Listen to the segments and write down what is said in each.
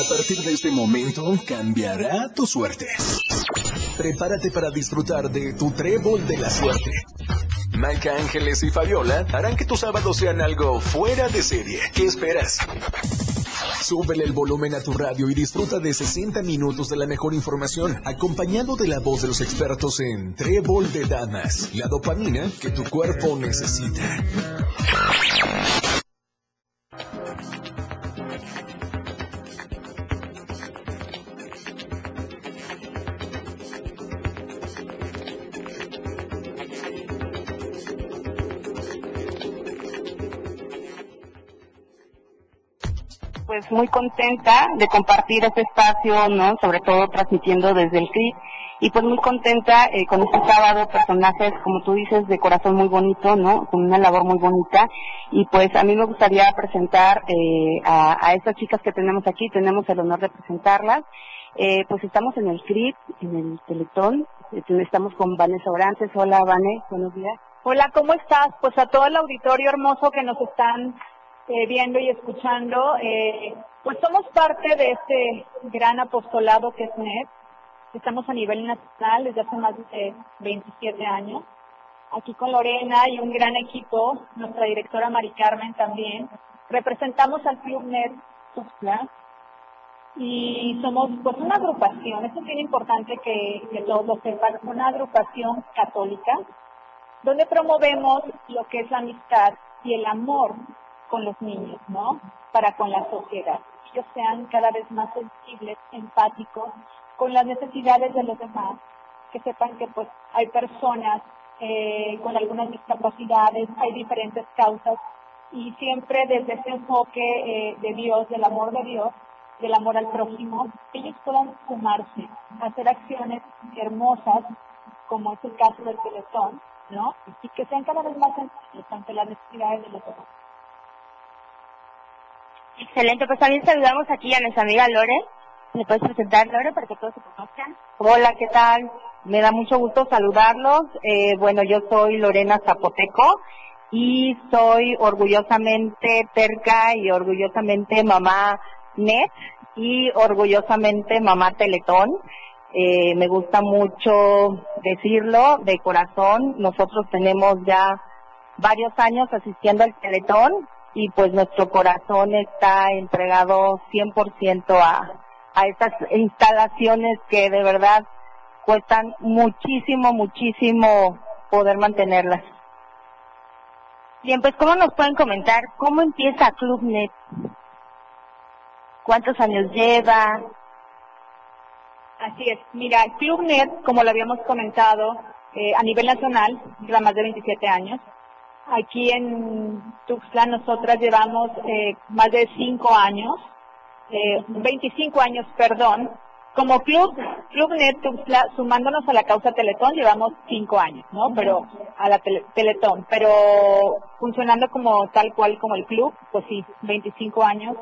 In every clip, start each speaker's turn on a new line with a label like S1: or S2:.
S1: A partir de este momento cambiará tu suerte. Prepárate para disfrutar de tu trébol de la suerte. Maika Ángeles y Fabiola harán que tus sábados sean algo fuera de serie. ¿Qué esperas? Súbele el volumen a tu radio y disfruta de 60 minutos de la mejor información, acompañado de la voz de los expertos en Trébol de Damas, la dopamina que tu cuerpo necesita.
S2: Muy contenta de compartir este espacio, ¿no? Sobre todo transmitiendo desde el CRIP y pues muy contenta eh, con este sábado, personajes, como tú dices, de corazón muy bonito, ¿no? Con una labor muy bonita. Y pues a mí me gustaría presentar eh, a, a estas chicas que tenemos aquí, tenemos el honor de presentarlas. Eh, pues estamos en el CRIP, en el Teletón, eh, estamos con Vanessa Orantes. Hola, Vane, buenos días.
S3: Hola, ¿cómo estás? Pues a todo el auditorio hermoso que nos están eh, viendo y escuchando, eh, pues somos parte de este gran apostolado que es NET. Estamos a nivel nacional desde hace más de 27 años. Aquí con Lorena y un gran equipo, nuestra directora Mari Carmen también. Representamos al Club NET Tuxtla y somos pues una agrupación, esto es bien importante que, que todos lo sepan, una agrupación católica donde promovemos lo que es la amistad y el amor con los niños, ¿no? Para con la sociedad. Ellos sean cada vez más sensibles, empáticos con las necesidades de los demás. Que sepan que pues hay personas eh, con algunas discapacidades, hay diferentes causas y siempre desde ese enfoque eh, de Dios, del amor de Dios, del amor al prójimo, ellos puedan sumarse, hacer acciones hermosas, como es el caso del Teletón, ¿no? Y que sean cada vez más sensibles ante las necesidades de los demás.
S4: Excelente, pues también saludamos aquí a nuestra amiga Lore. ¿Me puedes presentar, Lore, para que todos se conozcan?
S2: Hola, ¿qué tal? Me da mucho gusto saludarlos. Eh, bueno, yo soy Lorena Zapoteco y soy orgullosamente terca y orgullosamente mamá net y orgullosamente mamá teletón. Eh, me gusta mucho decirlo de corazón. Nosotros tenemos ya varios años asistiendo al teletón y pues nuestro corazón está entregado 100% a, a estas instalaciones que de verdad cuestan muchísimo, muchísimo poder mantenerlas.
S4: Bien, pues ¿cómo nos pueden comentar cómo empieza ClubNet? ¿Cuántos años lleva?
S3: Así es. Mira, ClubNet, como lo habíamos comentado, eh, a nivel nacional, lleva más de 27 años. Aquí en Tuxtlan nosotras llevamos eh, más de 5 años, eh, 25 años, perdón. Como club, ClubNet Tuxtla, sumándonos a la causa Teletón, llevamos 5 años, ¿no? Pero a la tele, Teletón, pero funcionando como tal cual como el club, pues sí, 25 años.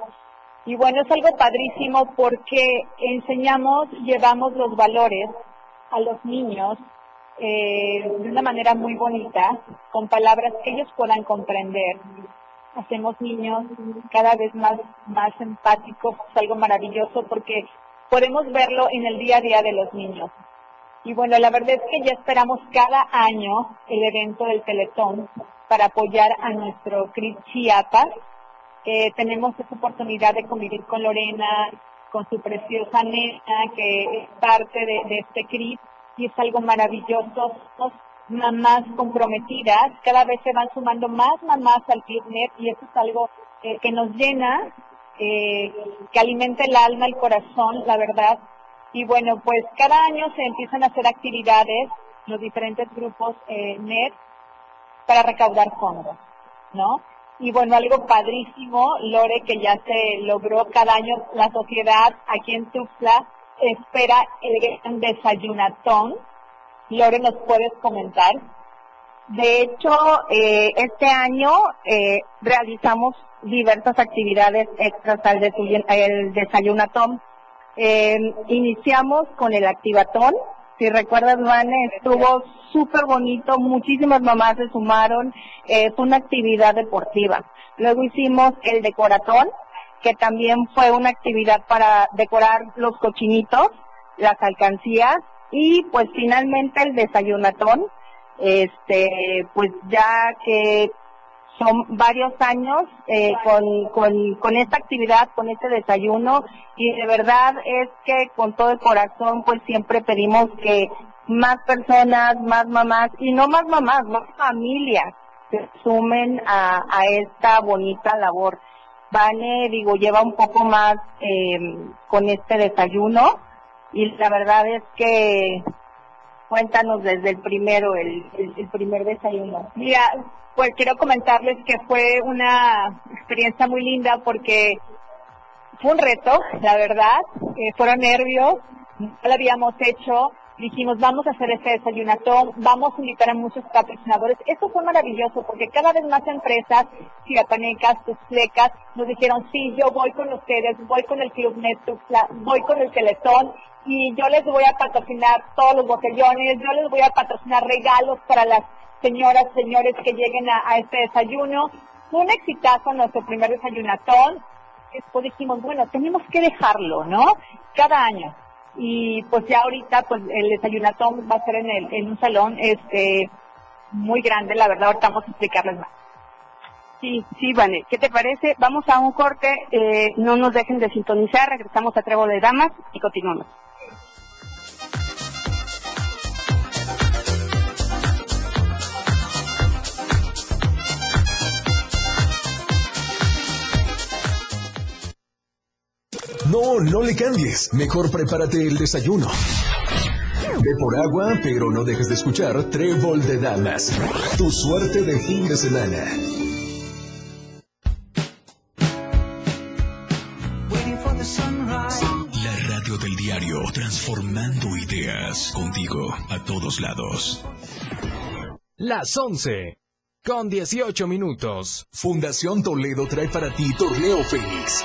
S3: Y bueno, es algo padrísimo porque enseñamos, llevamos los valores a los niños eh, de una manera muy bonita, con palabras que ellos puedan comprender. Hacemos niños cada vez más, más empáticos, es algo maravilloso porque podemos verlo en el día a día de los niños. Y bueno, la verdad es que ya esperamos cada año el evento del Teletón para apoyar a nuestro CRIS Chiapas. Eh, tenemos esa oportunidad de convivir con Lorena, con su preciosa nena, que es parte de, de este CRIS y es algo maravilloso. Mamás comprometidas, cada vez se van sumando más mamás al ClubNet y eso es algo eh, que nos llena, eh, que alimenta el alma, el corazón, la verdad. Y bueno, pues cada año se empiezan a hacer actividades, los diferentes grupos eh, NET, para recaudar fondos, ¿no? Y bueno, algo padrísimo, Lore, que ya se logró cada año la sociedad aquí en Tuxtla, espera el gran desayunatón. Lore, ¿nos puedes comentar?
S2: De hecho, eh, este año eh, realizamos diversas actividades extras al desayunatón. Eh, iniciamos con el activatón. Si recuerdas, Vane, estuvo súper bonito, muchísimas mamás se sumaron, fue una actividad deportiva. Luego hicimos el decoratón,
S5: que también fue una actividad para decorar los cochinitos, las alcancías y pues finalmente el desayunatón, este, pues ya que son varios años eh, con, con, esta actividad, con este desayuno y de verdad es que con todo el corazón pues siempre pedimos que más personas, más mamás y no más mamás, más familias se sumen a esta bonita labor. Vane, digo, lleva un poco más eh, con este desayuno. Y la verdad es que cuéntanos desde el primero, el, primer desayuno.
S3: Mira, pues quiero comentarles que fue una experiencia muy linda porque fue un reto, la verdad, eh, fueron nervios, no lo habíamos hecho, dijimos, vamos a hacer este desayunatón, vamos a invitar a muchos patrocinadores. Eso fue maravilloso porque cada vez más empresas, ciapanecas, flecas, nos dijeron, sí, yo voy con ustedes, voy con el Club Netflix, voy con el Teletón y yo les voy a patrocinar todos los botellones, yo les voy a patrocinar regalos para las señoras, señores que lleguen a, a este desayuno. Fue un exitazo nuestro primer desayunatón. Después dijimos, bueno, tenemos que dejarlo, ¿no? Cada año y pues ya ahorita pues el desayunatón va a ser en, el, en un salón este muy grande, la verdad, ahorita vamos a explicarles más.
S6: Sí, sí, Vane, ¿qué te parece? Vamos a un corte, eh, no nos dejen de sintonizar, regresamos a Trevo de Damas y continuamos.
S1: No, no le cambies. Mejor prepárate el desayuno. Ve por agua, pero no dejes de escuchar Trébol de Damas. Tu suerte de fin de semana. La radio del diario, transformando ideas contigo a todos lados.
S7: Las 11, con 18 minutos.
S1: Fundación Toledo trae para ti Torneo Fénix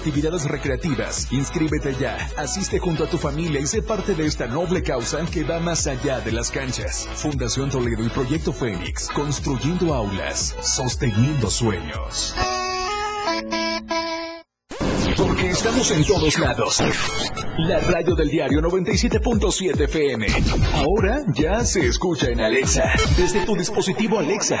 S1: actividades recreativas. Inscríbete ya, asiste junto a tu familia y sé parte de esta noble causa que va más allá de las canchas. Fundación Toledo y Proyecto Fénix, construyendo aulas, sosteniendo sueños. Porque estamos en todos lados. La radio del diario 97.7 FM. Ahora ya se escucha en Alexa. Desde tu dispositivo Alexa.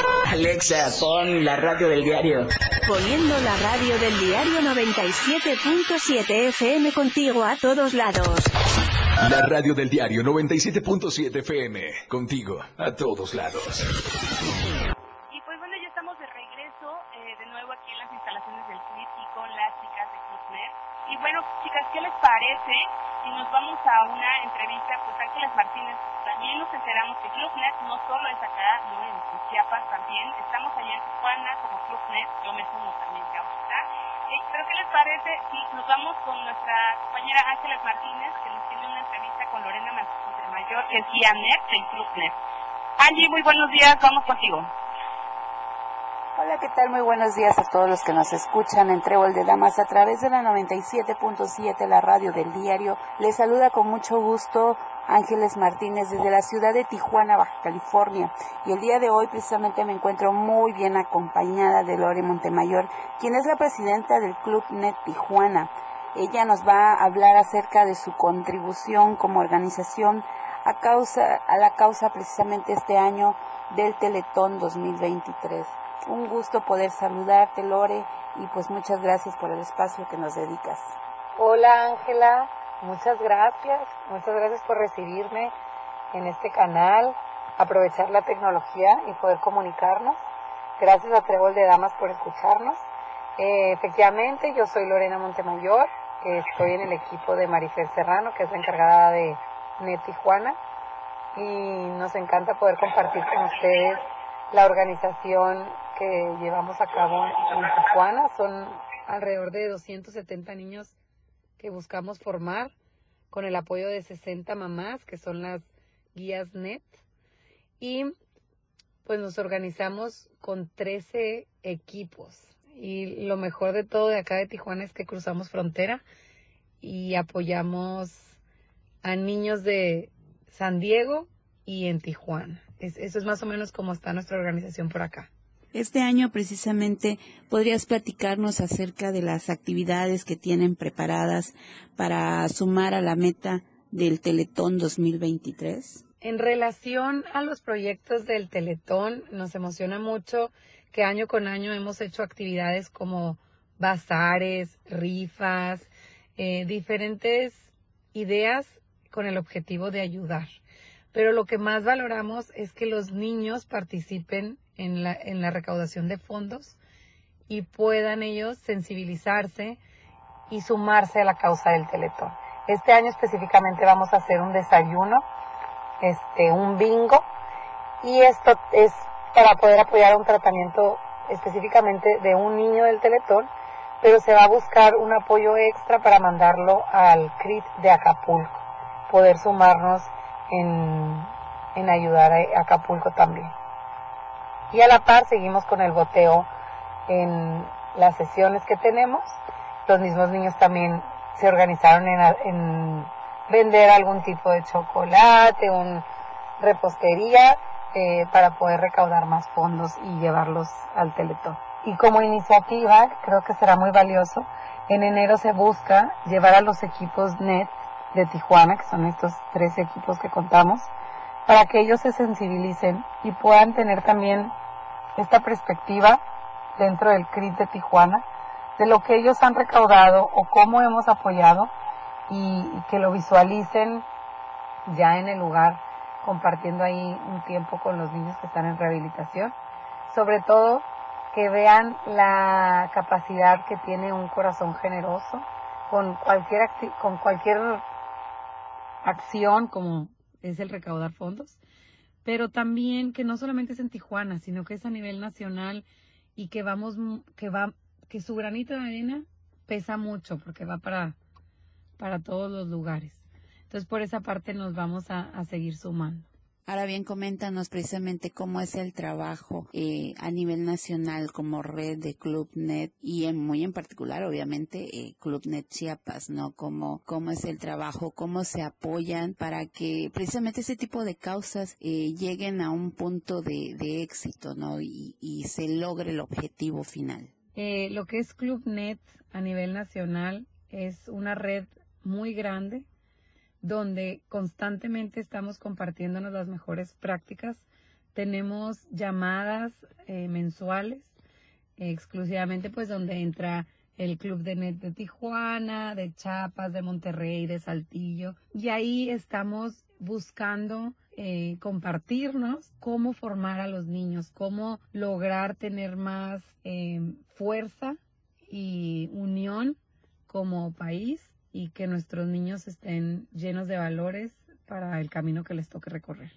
S8: Alexa, pon la radio del diario.
S9: Poniendo la radio del diario 97.7 FM contigo a todos lados.
S1: La radio del diario 97.7 FM. Contigo a todos lados.
S6: Y pues bueno, ya estamos de regreso eh, de nuevo aquí en las instalaciones del CNIT y con las chicas de Clubnet. Y bueno, chicas, ¿qué les parece? Y nos vamos a una entrevista con Ángeles Martínez. También nos enteramos que Clubnet no solo es acá, no en Chiapas también. Estamos allá en Tijuana como Clubnet, yo me sumo también ahorita. Eh, pero ¿qué les parece si nos vamos con nuestra compañera Ángeles Martínez, que nos tiene una entrevista con Lorena Montemayor, que es guía NET del Clubnet? Angie, muy buenos días, vamos contigo.
S10: Hola, ¿qué tal? Muy buenos días a todos los que nos escuchan en Trébol de Damas a través de la 97.7, la radio del diario. Les saluda con mucho gusto Ángeles Martínez desde la ciudad de Tijuana, Baja California. Y el día de hoy precisamente me encuentro muy bien acompañada de Lore Montemayor, quien es la presidenta del Club Net Tijuana. Ella nos va a hablar acerca de su contribución como organización a, causa, a la causa precisamente este año del Teletón 2023. Un gusto poder saludarte, Lore, y pues muchas gracias por el espacio que nos dedicas.
S11: Hola, Ángela. muchas gracias, muchas gracias por recibirme en este canal, aprovechar la tecnología y poder comunicarnos. Gracias a Trébol de Damas por escucharnos. Eh, efectivamente, yo soy Lorena Montemayor, que estoy en el equipo de Marifer Serrano, que es la encargada de NET Tijuana, y nos encanta poder compartir con ustedes la organización que llevamos a cabo en Tijuana. Son alrededor de 270 niños que buscamos formar con el apoyo de 60 mamás, que son las guías NET. Y pues nos organizamos con 13 equipos. Y lo mejor de todo de acá de Tijuana es que cruzamos frontera y apoyamos a niños de San Diego y en Tijuana. eso es más o menos como está nuestra organización por acá.
S10: Este año precisamente podrías platicarnos acerca de las actividades que tienen preparadas para sumar a la meta del Teletón 2023.
S11: En relación a los proyectos del Teletón, nos emociona mucho que año con año hemos hecho actividades como bazares, rifas, eh, diferentes ideas con el objetivo de ayudar. Pero lo que más valoramos es que los niños participen en la, la recaudación de fondos y puedan ellos sensibilizarse y sumarse a la causa del Teletón. Este año específicamente vamos a hacer un desayuno, este, un bingo, y esto es para poder apoyar un tratamiento específicamente de un niño del Teletón, pero se va a buscar un apoyo extra para mandarlo al CRIT de Acapulco, poder sumarnos en, en ayudar a Acapulco también. Y a la par seguimos con el boteo en las sesiones que tenemos. Los mismos niños también se organizaron en, en vender algún tipo de chocolate, un repostería eh, para poder recaudar más fondos y llevarlos al Teletón. Y como iniciativa, creo que será muy valioso, en enero se busca llevar a los equipos NET de Tijuana, que son estos tres equipos que contamos, para que ellos se sensibilicen y puedan tener también esta perspectiva dentro del CRIT de Tijuana de lo que ellos han recaudado o cómo hemos apoyado y que lo visualicen ya en el lugar compartiendo ahí un tiempo con los niños que están en rehabilitación. Sobre todo que vean la capacidad que tiene un corazón generoso con cualquier, con cualquier acción como es el recaudar fondos, pero también que no solamente es en Tijuana, sino que es a nivel nacional y que vamos, que va, que su granito de arena pesa mucho porque va para, para todos los lugares. Entonces, por esa parte nos vamos a, seguir sumando.
S10: Ahora bien, coméntanos precisamente cómo es el trabajo eh, a nivel nacional como red de ClubNet y en, muy en particular, obviamente, eh, ClubNet Chiapas, ¿no? Cómo, cómo es el trabajo, cómo se apoyan para que precisamente ese tipo de causas eh, lleguen a un punto de, de éxito, ¿no? Y, y, se logre el objetivo final.
S11: Eh, lo que es ClubNet a nivel nacional es una red muy grande donde constantemente estamos compartiéndonos las mejores prácticas. Tenemos llamadas eh, mensuales exclusivamente pues donde entra el Club de Net de Tijuana, de Chiapas, de Monterrey, de Saltillo. Y ahí estamos buscando eh, compartirnos cómo formar a los niños, cómo lograr tener más eh, fuerza y unión como país y que nuestros niños estén llenos de valores para el camino que les toque recorrer.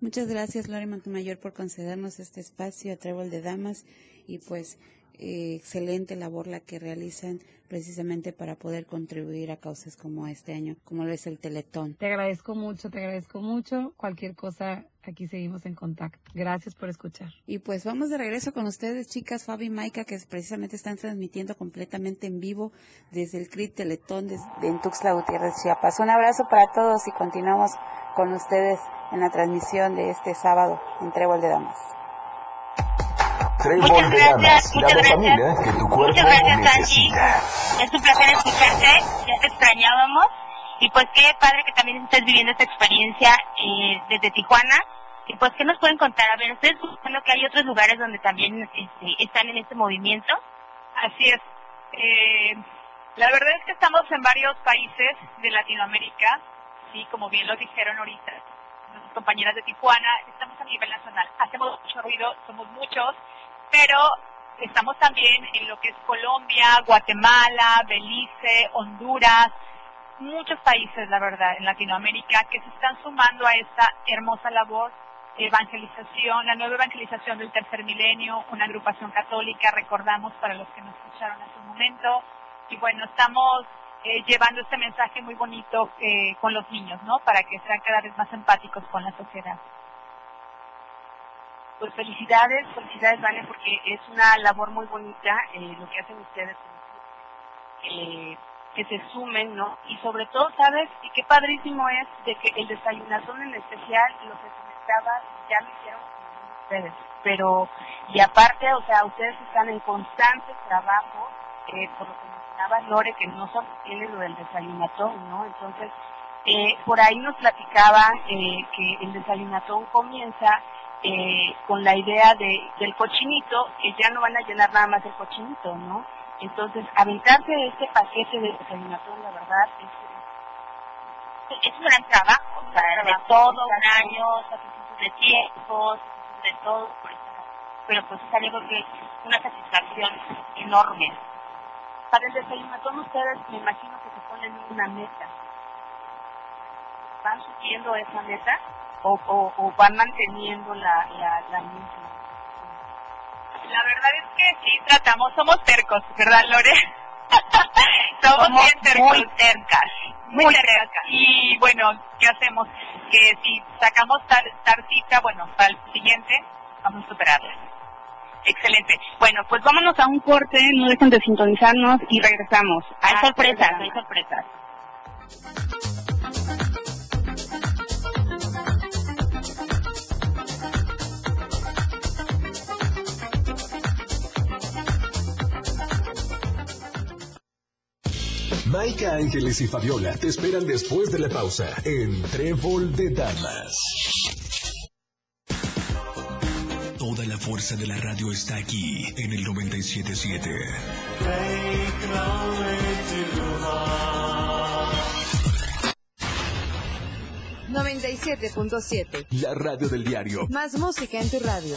S10: Muchas gracias, Lore Montemayor, por concedernos este espacio a Trébol de Damas y pues eh, excelente labor la que realizan precisamente para poder contribuir a causas como este año, como lo es el Teletón.
S11: Te agradezco mucho, te agradezco mucho. Cualquier cosa, aquí seguimos en contacto. Gracias por escuchar.
S10: Y pues vamos de regreso con ustedes, chicas, Fabi y Maika, que precisamente están transmitiendo completamente en vivo desde el CRIT Teletón de, en Tuxtla Gutiérrez, Chiapas. Un abrazo para todos y continuamos con ustedes en la transmisión de este sábado en Trébol de Damas.
S1: Muchas gracias, muchas gracias. Que tu cuerpo muchas gracias, Angie.
S6: Es un placer escucharte, ya te extrañábamos. Y pues qué padre que también estés viviendo esta experiencia eh, desde Tijuana. Y pues, ¿qué nos pueden contar? A ver, ustedes suponiendo que hay otros lugares donde también este, están en este movimiento.
S3: Así es. Eh,
S12: La verdad es que estamos en varios países de Latinoamérica, sí, como bien lo dijeron ahorita nuestras compañeras de Tijuana, estamos a nivel nacional. Hacemos mucho ruido, somos muchos, pero estamos también en lo que es Colombia, Guatemala, Belice, Honduras, muchos países, la verdad, en Latinoamérica que se están sumando a esta hermosa labor evangelización, la nueva evangelización del tercer milenio, una agrupación católica, recordamos para los que nos escucharon hace un momento. Y bueno, estamos eh, llevando este mensaje muy bonito eh, con los niños, ¿no? Para que sean cada vez más empáticos con la sociedad.
S6: Pues felicidades, felicidades, Vane, porque es una labor muy bonita eh, lo que hacen ustedes. Eh, que se sumen, ¿no? Y sobre todo, ¿sabes? Y qué padrísimo es de que el desayunazón en especial, lo que comentaba, ya lo hicieron ustedes. Pero, y aparte, o sea, ustedes están en constante trabajo, eh, por lo que mencionaba Lore, que no solo tiene lo del desayunatón, ¿no? Entonces, eh, por ahí nos platicaba eh, que el desayunatón comienza eh, con la idea de, del cochinito, que ya no van a llenar nada más el cochinito, ¿no? Entonces, aventarse este paquete de desayunación, la verdad, es, es un gran trabajo, o sea, de todo un año, de tiempos, de todo, pero pues es algo que una satisfacción enorme. Para el desayunatón ustedes me imagino que se ponen una meta. ¿Van subiendo esa meta o, o, o van manteniendo la, la, la misma?
S12: La verdad es que sí, tratamos, somos tercos, ¿verdad, Lore? somos, bien tercos.
S6: Muy tercas.
S12: Muy tercas. Y bueno, ¿qué hacemos? Que si sacamos tal, tartita, bueno, para el siguiente, vamos a superarla.
S6: Excelente. Bueno, pues vámonos a un corte, no dejen de sintonizarnos y regresamos. Hay sorpresas, hay sorpresas.
S1: Maika Ángeles y Fabiola te esperan después de la pausa en Trébol de Damas. Toda la fuerza de la radio está aquí en el 977.
S13: 97.7.
S1: La radio del diario.
S13: Más música en tu radio.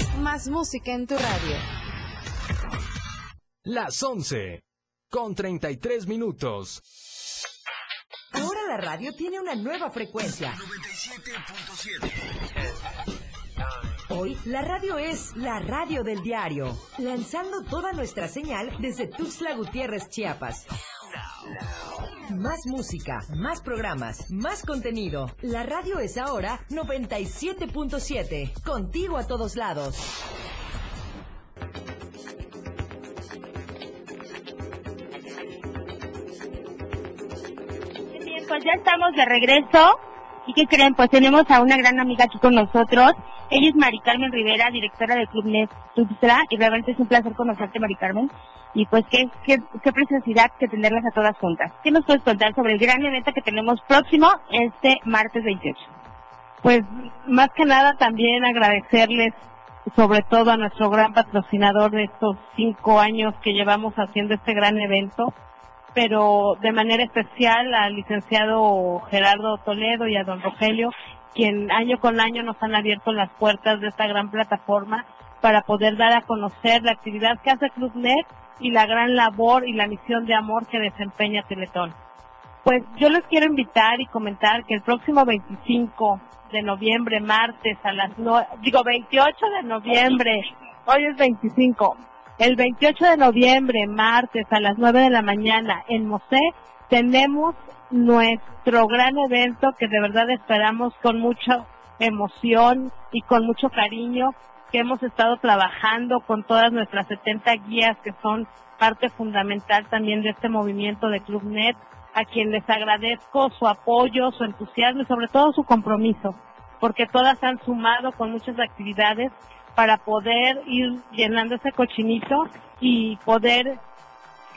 S13: Más música en tu radio.
S7: Las 11 con 33 minutos.
S14: Ahora la radio tiene una nueva frecuencia.
S1: 97.7.
S14: Hoy la radio es la radio del diario, lanzando toda nuestra señal desde Tuxtla Gutiérrez, Chiapas. Más música, más programas, más contenido. La radio es ahora 97.7, contigo a todos lados.
S4: Bien, pues ya estamos de regreso. ¿Y qué creen? Pues tenemos a una gran amiga aquí con nosotros. Ella es Mari Carmen Rivera, directora de Club Tuxtla, y realmente es un placer conocerte, Mari Carmen. Y pues qué, qué, qué preciosidad que tenerlas a todas juntas. ¿Qué nos puedes contar sobre el gran evento que tenemos próximo este martes 28?
S15: Pues más que nada también agradecerles sobre todo a nuestro gran patrocinador de estos cinco años que llevamos haciendo este gran evento, pero de manera especial al licenciado Gerardo Toledo y a don Rogelio, quien año con año nos han abierto las puertas de esta gran plataforma para poder dar a conocer la actividad que hace ClubNet y la gran labor y la misión de amor que desempeña Teletón. Pues yo les quiero invitar y comentar que el próximo 25 de noviembre, martes a las no, digo 28 de noviembre, hoy es 25, el 28 de noviembre, martes a las 9 de la mañana en Mosé, tenemos nuestro gran evento que de verdad esperamos con mucha emoción y con mucho cariño que hemos estado trabajando con todas nuestras 70 guías que son parte fundamental también de este movimiento de ClubNet a quien les agradezco su apoyo, su entusiasmo y sobre todo su compromiso, porque todas han sumado con muchas actividades para poder ir llenando ese cochinito y poder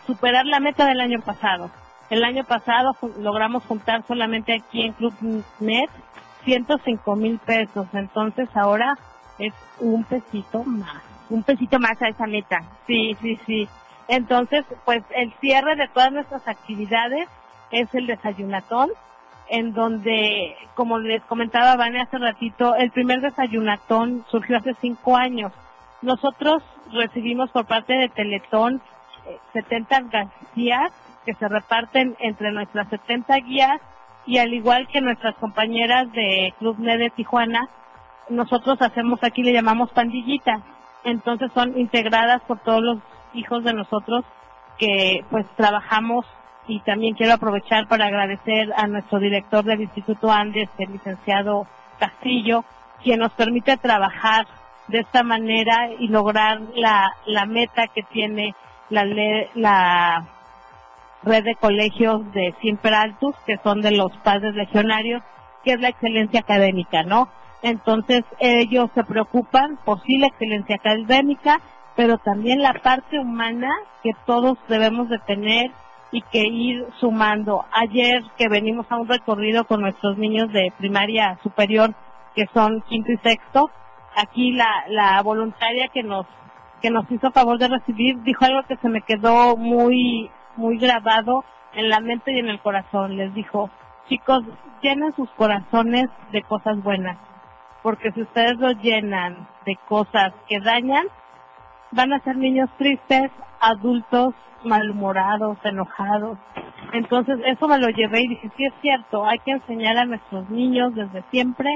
S15: superar la meta del año pasado. El año pasado logramos juntar solamente aquí en Club Net 105 mil pesos, entonces ahora es un pesito más.
S4: Un pesito más a esa meta.
S15: Sí, sí, sí. Entonces, pues el cierre de todas nuestras actividades es el desayunatón, en donde, como les comentaba Vane hace ratito, el primer desayunatón surgió hace cinco años. Nosotros recibimos por parte de Teletón 70 eh, guías que se reparten entre nuestras 70 guías y al igual que nuestras compañeras de Club NED de Tijuana, nosotros hacemos aquí, le llamamos pandillita. Entonces son integradas por todos los hijos de nosotros que pues trabajamos y también quiero aprovechar para agradecer a nuestro director del Instituto Andes, el licenciado Castillo, quien nos permite trabajar de esta manera y lograr la, la meta que tiene la, la red de colegios de Siempre Altus, que son de los padres legionarios, que es la excelencia académica, ¿no? Entonces ellos se preocupan por sí la excelencia académica, pero también la parte humana que todos debemos de tener y que ir sumando. Ayer que venimos a un recorrido con nuestros niños de primaria superior, que son quinto y sexto, aquí la, la voluntaria que nos que nos hizo favor de recibir dijo algo que se me quedó muy muy grabado en la mente y en el corazón. Les dijo, chicos, llenen sus corazones de cosas buenas, porque si ustedes los llenan de cosas que dañan, van a ser niños tristes, adultos malhumorados, enojados. Entonces eso me lo llevé y dije, sí es cierto, hay que enseñar a nuestros niños desde siempre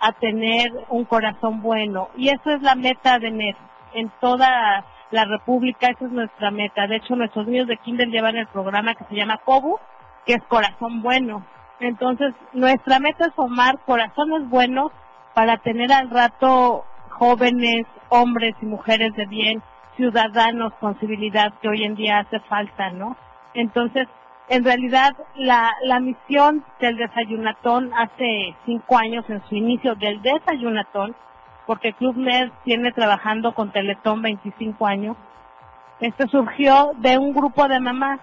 S15: a tener un corazón bueno. Y eso es la meta de NET. En toda la República, esa es nuestra meta. De hecho, nuestros niños de Kinder llevan el programa que se llama COBU, que es Corazón Bueno. Entonces, nuestra meta es formar corazones buenos para tener al rato jóvenes, hombres y mujeres de bien, ciudadanos con civilidad que hoy en día hace falta, ¿no? Entonces, en realidad, la, la misión del desayunatón hace cinco años en su inicio del desayunatón, porque Club Med tiene trabajando con Teletón 25 años, este surgió de un grupo de mamás,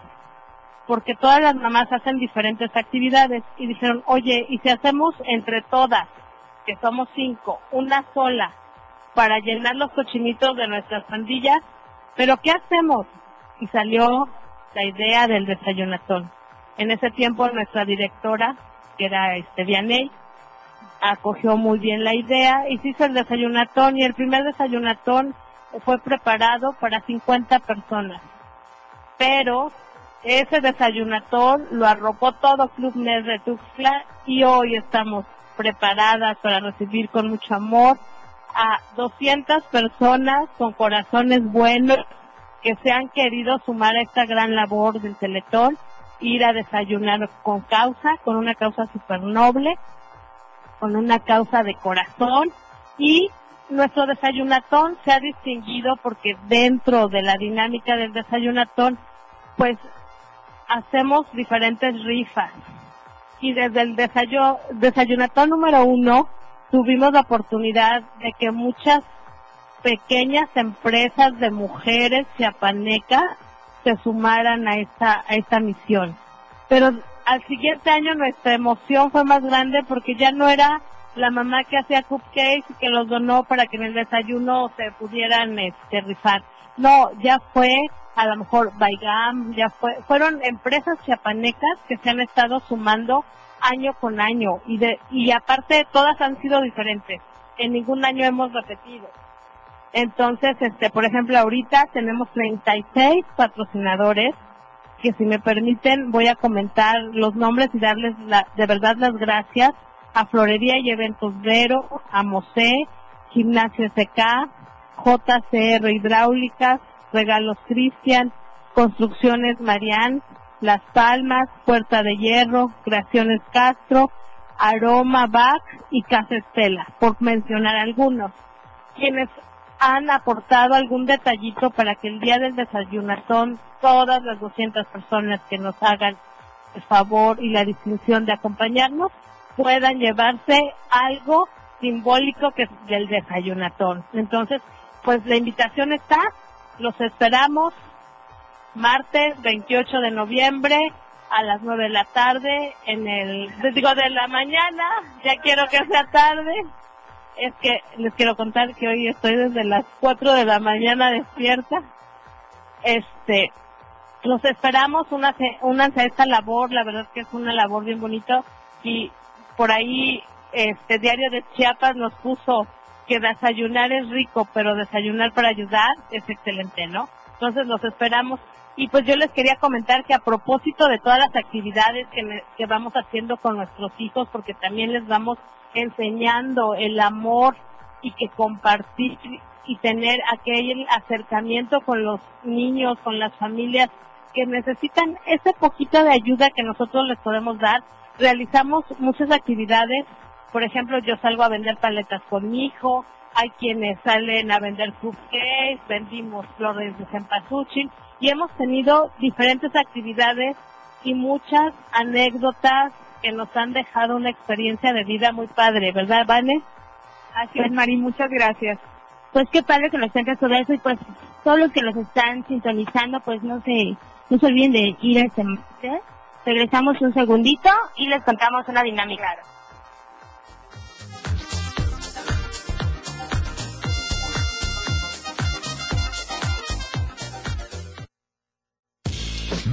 S15: porque todas las mamás hacen diferentes actividades y dijeron, oye, ¿y si hacemos entre todas, que somos cinco, una sola, para llenar los cochinitos de nuestras pandillas, pero ¿qué hacemos? Y salió la idea del desayunatón. En ese tiempo nuestra directora, que era este Vianey, acogió muy bien la idea y se hizo el desayunatón y el primer desayunatón fue preparado para 50 personas. Pero ese desayunatón lo arropó todo Club Ned de Tuxtla y hoy estamos preparadas para recibir con mucho amor a 200 personas con corazones buenos que se han querido sumar a esta gran labor del Teletón, ir a desayunar con causa, con una causa super noble, con una causa de corazón y nuestro desayunatón se ha distinguido porque dentro de la dinámica del desayunatón, pues hacemos diferentes rifas. Y desde el desayunatón número uno, tuvimos la oportunidad de que muchas pequeñas empresas de mujeres chiapanecas se sumaran a esta, a esta misión. Pero al siguiente año nuestra emoción fue más grande porque ya no era la mamá que hacía cupcakes y que los donó para que en el desayuno se pudieran este, rifar. No, ya fue a lo mejor Baigam, ya fue, fueron empresas chiapanecas que se han estado sumando año con año y de y aparte todas han sido diferentes. En ningún año hemos repetido. Entonces, este, por ejemplo, ahorita tenemos 36 patrocinadores que si me permiten voy a comentar los nombres y darles la, de verdad las gracias a Florería y Eventos Vero, a Mosé, Gimnasio SK, JCR Hidráulicas, Regalos Cristian, Construcciones Marián, las Palmas, Puerta de Hierro, Creaciones Castro, Aroma Bac y Casa Estela, por mencionar algunos, quienes han aportado algún detallito para que el día del desayunatón todas las 200 personas que nos hagan el favor y la distinción de acompañarnos, puedan llevarse algo simbólico que es del desayunatón. Entonces, pues la invitación está, los esperamos martes 28 de noviembre a las 9 de la tarde en el, digo de la mañana, ya quiero que sea tarde. Es que les quiero contar que hoy estoy desde las 4 de la mañana despierta. Este, los esperamos, una, únanse a esta labor, la verdad que es una labor bien bonito y por ahí este diario de Chiapas nos puso que desayunar es rico, pero desayunar para ayudar es excelente, ¿no? Entonces los esperamos. Y pues yo les quería comentar que a propósito de todas las actividades que, que vamos haciendo con nuestros hijos, porque también les vamos enseñando el amor y que compartir y tener aquel acercamiento con los niños, con las familias que necesitan ese poquito de ayuda que nosotros les podemos dar. Realizamos muchas actividades. Por ejemplo, yo salgo a vender paletas con mi hijo, hay quienes salen a vender cupcakes, vendimos flores de cempasúchil y hemos tenido diferentes actividades y muchas anécdotas que nos han dejado una experiencia de vida muy padre, ¿verdad, Vane?
S3: Así es, Mari, muchas gracias.
S4: Pues qué padre que nos cuentes sobre eso y pues todos los que los están sintonizando, pues no se, no se olviden de ir a este Regresamos un segundito y les contamos una dinámica.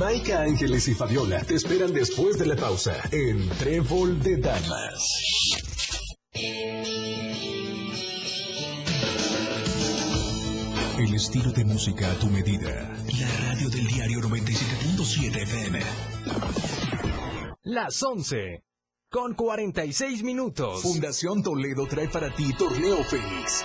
S1: Maika Ángeles y Fabiola te esperan después de la pausa en Trébol de Damas. El estilo de música a tu medida. La radio del diario 97.7 FM.
S7: Las 11. Con 46 minutos.
S1: Fundación Toledo trae para ti Torneo Fénix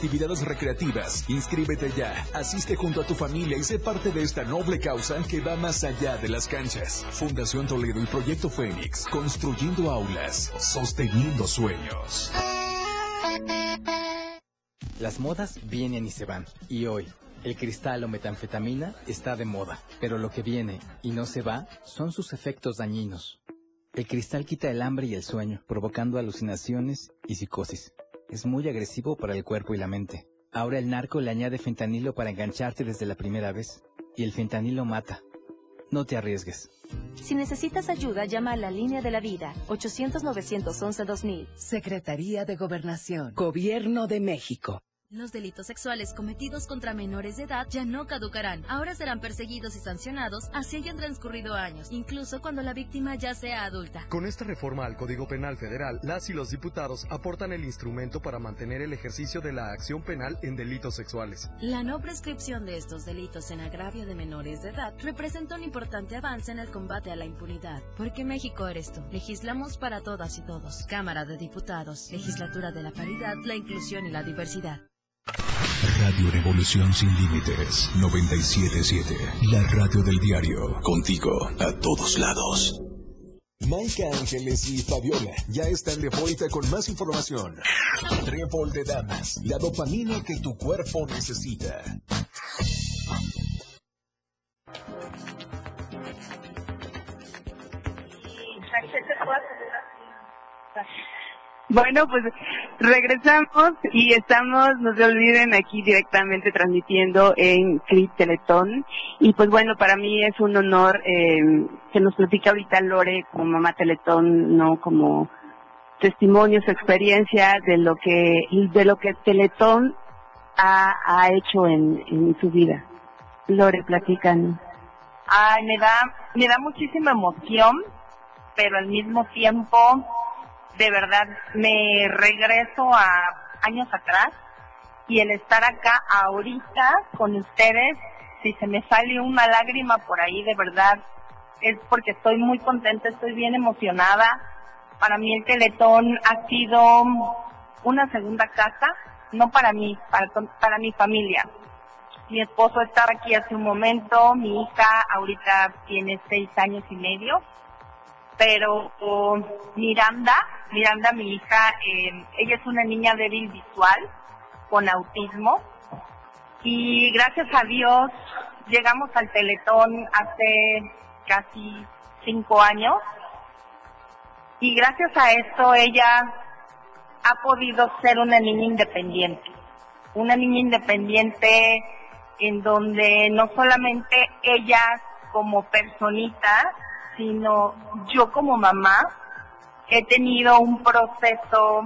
S1: actividades recreativas. Inscríbete ya, asiste junto a tu familia y sé parte de esta noble causa que va más allá de las canchas. Fundación Toledo y Proyecto Fénix, construyendo aulas, sosteniendo sueños.
S16: Las modas vienen y se van, y hoy el cristal o metanfetamina está de moda, pero lo que viene y no se va son sus efectos dañinos. El cristal quita el hambre y el sueño, provocando alucinaciones y psicosis. Es muy agresivo para el cuerpo y la mente. Ahora el narco le añade fentanilo para engancharte desde la primera vez. Y el fentanilo mata. No te arriesgues.
S13: Si necesitas ayuda, llama a la línea de la vida, 800-911-2000.
S14: Secretaría de Gobernación, Gobierno de México.
S9: Los delitos sexuales cometidos contra menores de edad ya no caducarán. Ahora serán perseguidos y sancionados así hayan transcurrido años, incluso cuando la víctima ya sea adulta.
S17: Con esta reforma al Código Penal Federal, las y los diputados aportan el instrumento para mantener el ejercicio de la acción penal en delitos sexuales.
S9: La no prescripción de estos delitos en agravio de menores de edad representa un importante avance en el combate a la impunidad. Porque México eres tú. Legislamos para todas y todos. Cámara de Diputados, Legislatura de la Paridad, la Inclusión y la Diversidad.
S1: Radio Revolución Sin Límites 977. La radio del diario. Contigo a todos lados. Maika Ángeles y Fabiola ya están de vuelta con más información. Trébol de Damas. La dopamina que tu cuerpo necesita.
S2: Bueno, pues regresamos y estamos, no se olviden, aquí directamente transmitiendo en Clip Teletón. Y pues bueno, para mí es un honor eh, que nos platique ahorita Lore como mamá Teletón, no como testimonio, su experiencia de lo que, de lo que Teletón ha, ha hecho en, en su vida. Lore, platican.
S5: Ay, me da, me da muchísima emoción, pero al mismo tiempo de verdad me regreso a años atrás y el estar acá ahorita con ustedes, si se me sale una lágrima por ahí, de verdad es porque estoy muy contenta, estoy bien emocionada. Para mí el Teletón ha sido una segunda casa, no para mí, para, para mi familia. Mi esposo estaba aquí hace un momento, mi hija ahorita tiene seis años y medio, pero Miranda, Miranda mi hija, eh, ella es una niña débil visual con autismo y gracias a Dios llegamos al Teletón hace casi cinco años y gracias a esto ella ha podido ser una niña independiente, una niña independiente en donde no solamente ella como personita, sino yo como mamá he tenido un proceso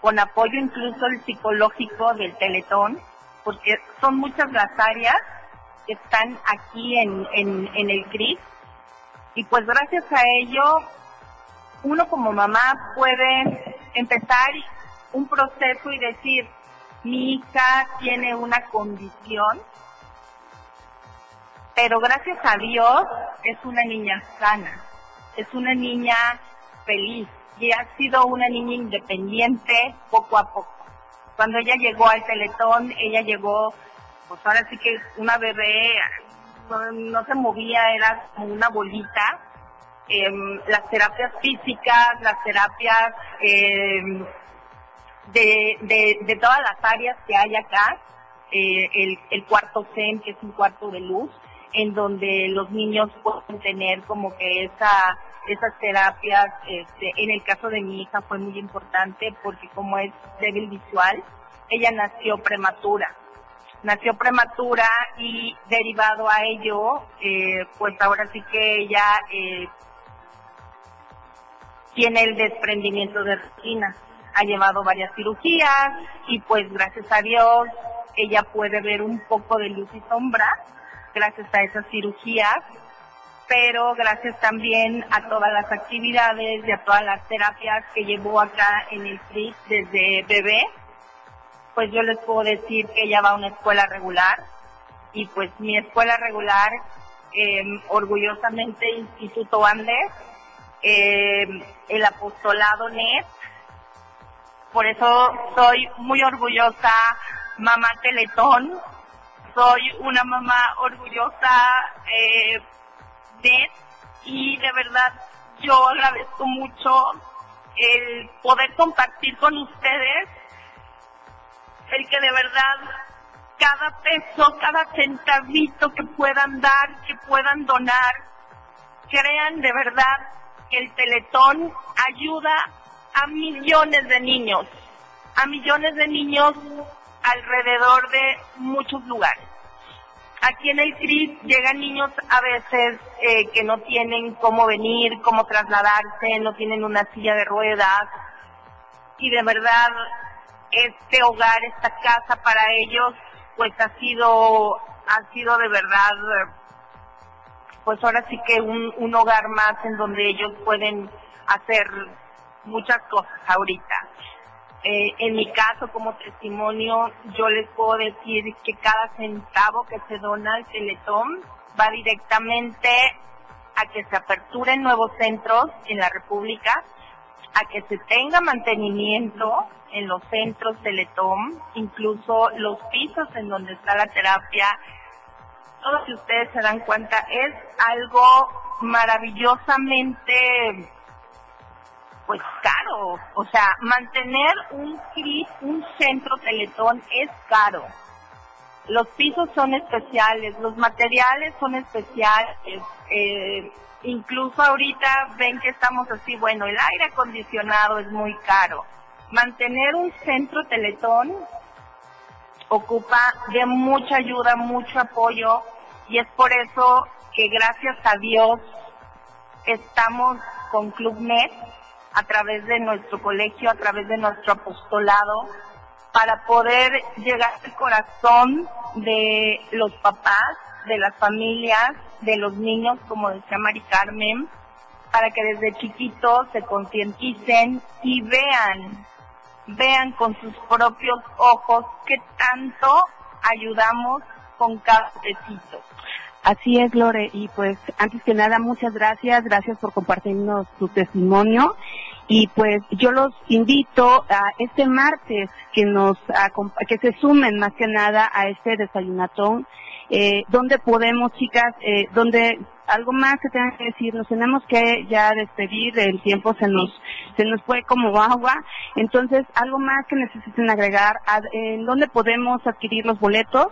S5: con apoyo incluso el psicológico del Teletón, porque son muchas las áreas que están aquí en, en, el CRIS y pues gracias a ello uno como mamá puede empezar un proceso y decir, mi hija tiene una condición, pero gracias a Dios es una niña sana, es una niña feliz y ha sido una niña independiente poco a poco. Cuando ella llegó al Teletón, ella llegó, pues ahora sí que una bebé, no, se movía, era como una bolita. Em, las terapias físicas, las terapias em, de, de, todas las áreas que hay acá, eh, el, el cuarto Zen, que es un cuarto de luz, en donde los niños pueden tener como que esa esas terapias, este, en el caso de mi hija fue muy importante porque como es débil visual, ella nació prematura. Nació prematura y derivado a ello, eh, pues ahora sí que ella eh, tiene el desprendimiento de retina. Ha llevado varias cirugías y pues gracias a Dios ella puede ver un poco de luz y sombra gracias a esas cirugías, pero gracias también a todas las actividades y a todas las terapias que llevó acá en el CRIS desde bebé, pues yo les puedo decir que ella va a una escuela regular y pues mi escuela regular, em, orgullosamente Instituto Andes, em, el apostolado NET, por eso soy muy orgullosa, mamá Teletón, soy una mamá orgullosa eh, de y de verdad yo agradezco mucho el poder compartir con ustedes el que de verdad cada peso, cada centavito que puedan dar, que puedan donar, crean de verdad que el Teletón ayuda a millones de niños, a millones de niños alrededor de muchos lugares. Aquí en el llegan niños a veces eh, que no tienen cómo venir, cómo trasladarse, no tienen una silla de ruedas y de verdad este hogar, esta casa para ellos pues ha sido ha sido de verdad pues ahora sí que un, un hogar más en donde ellos pueden hacer muchas cosas ahorita. Eh, en mi caso, como testimonio, yo les puedo decir que cada centavo que se dona al Teletón va directamente a que se aperturen nuevos centros en la República, a que se tenga mantenimiento en los centros Teletón, incluso los pisos en donde está la terapia. Todo si ustedes se dan cuenta es algo maravillosamente pues caro. O sea, mantener un un centro teletón es caro. Los pisos son especiales, los materiales son especiales. Eh, incluso ahorita ven que estamos así, bueno, el aire acondicionado es muy caro. Mantener un centro teletón ocupa de mucha ayuda, mucho apoyo y es por eso que gracias a Dios estamos con ClubNet a través de nuestro colegio, a través de nuestro apostolado, para poder llegar al corazón de los papás, de las familias, de los niños, como decía Mari Carmen, para que desde chiquitos se concienticen y vean, vean con sus propios ojos qué tanto ayudamos con cada pesito.
S2: Así es, Lore, y pues antes que nada, muchas gracias, gracias por compartirnos tu testimonio. Y pues yo los invito a este martes que nos que se sumen más que nada a este desayunatón, eh, donde podemos, chicas, eh, donde algo más que tengan que decir, nos tenemos que ya despedir, el tiempo se nos se nos fue como agua, entonces algo más que necesiten agregar, ¿en dónde podemos adquirir los boletos?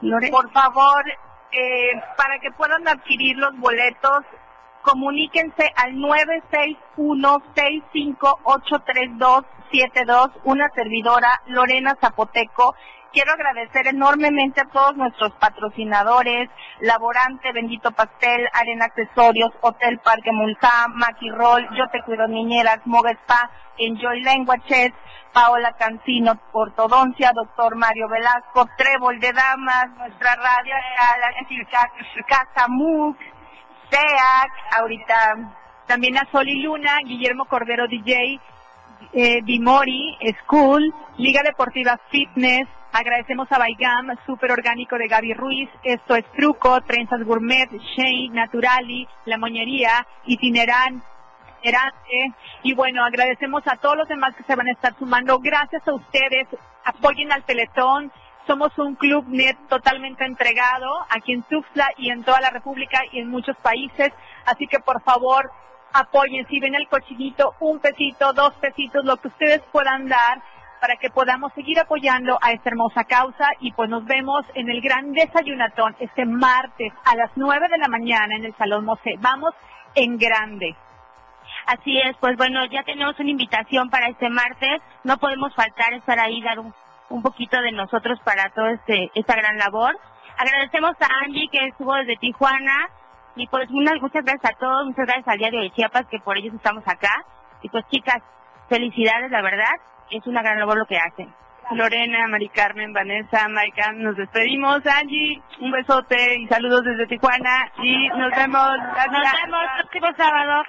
S2: Lore?
S5: Por favor, eh, para que puedan adquirir los boletos, comuníquense al 961-6583272, una servidora, Lorena Zapoteco. Quiero agradecer enormemente a todos nuestros patrocinadores, Laborante, Bendito Pastel, Arena Accesorios, Hotel Parque Mulsá, Maki Roll, Yo Te Cuido Niñeras, Moga Spa, Enjoy Languages, Paola Cancino, Ortodoncia, doctor Mario Velasco, Trébol de Damas, nuestra radio, Casa MUC, Ahorita
S12: también a Sol y Luna, Guillermo Cordero DJ, eh, Dimori, School, Liga Deportiva Fitness, agradecemos a Baigam, Super Orgánico de Gaby Ruiz, Esto es Truco, Trenzas Gourmet, Shane, Naturali, La Moñería, Itinerant, y bueno, agradecemos a todos los demás que se van a estar sumando. Gracias a ustedes. Apoyen al Teletón. Somos un club net totalmente entregado aquí en Tuxtla y en toda la República y en muchos países. Así que por favor, apoyen. Si ven el cochinito, un pesito, dos pesitos, lo que ustedes puedan dar para que podamos seguir apoyando a esta hermosa causa y pues nos vemos en el gran desayunatón este martes a las nueve de la mañana en el Salón Mosé. Vamos en grande.
S4: Así es, pues bueno, ya tenemos una invitación para este martes. No podemos faltar estar ahí, dar un, un poquito de nosotros para toda este, esta gran labor. Agradecemos a Angie que estuvo desde Tijuana y pues muchas gracias a todos, muchas gracias al diario de Chiapas que por ellos estamos acá. Y pues chicas, felicidades, la verdad, es una gran labor lo que hacen.
S2: Lorena, Mari Carmen, Vanessa, Maika, nos despedimos. Angie, un besote y saludos desde Tijuana y nos vemos.
S4: Nos vemos el próximo sábado.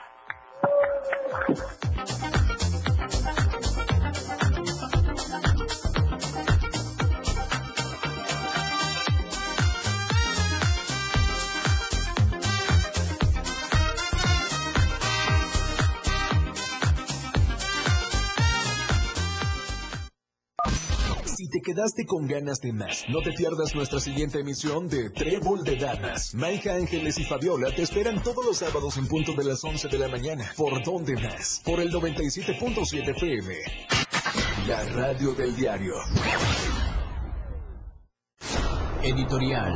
S1: Te quedaste con ganas de más, no te pierdas nuestra siguiente emisión de Trébol de Damas. Maija Ángeles y Fabiola te esperan todos los sábados en punto de las 11 de la mañana. ¿Por dónde más? Por el 97.7 FM. La radio del diario. Editorial.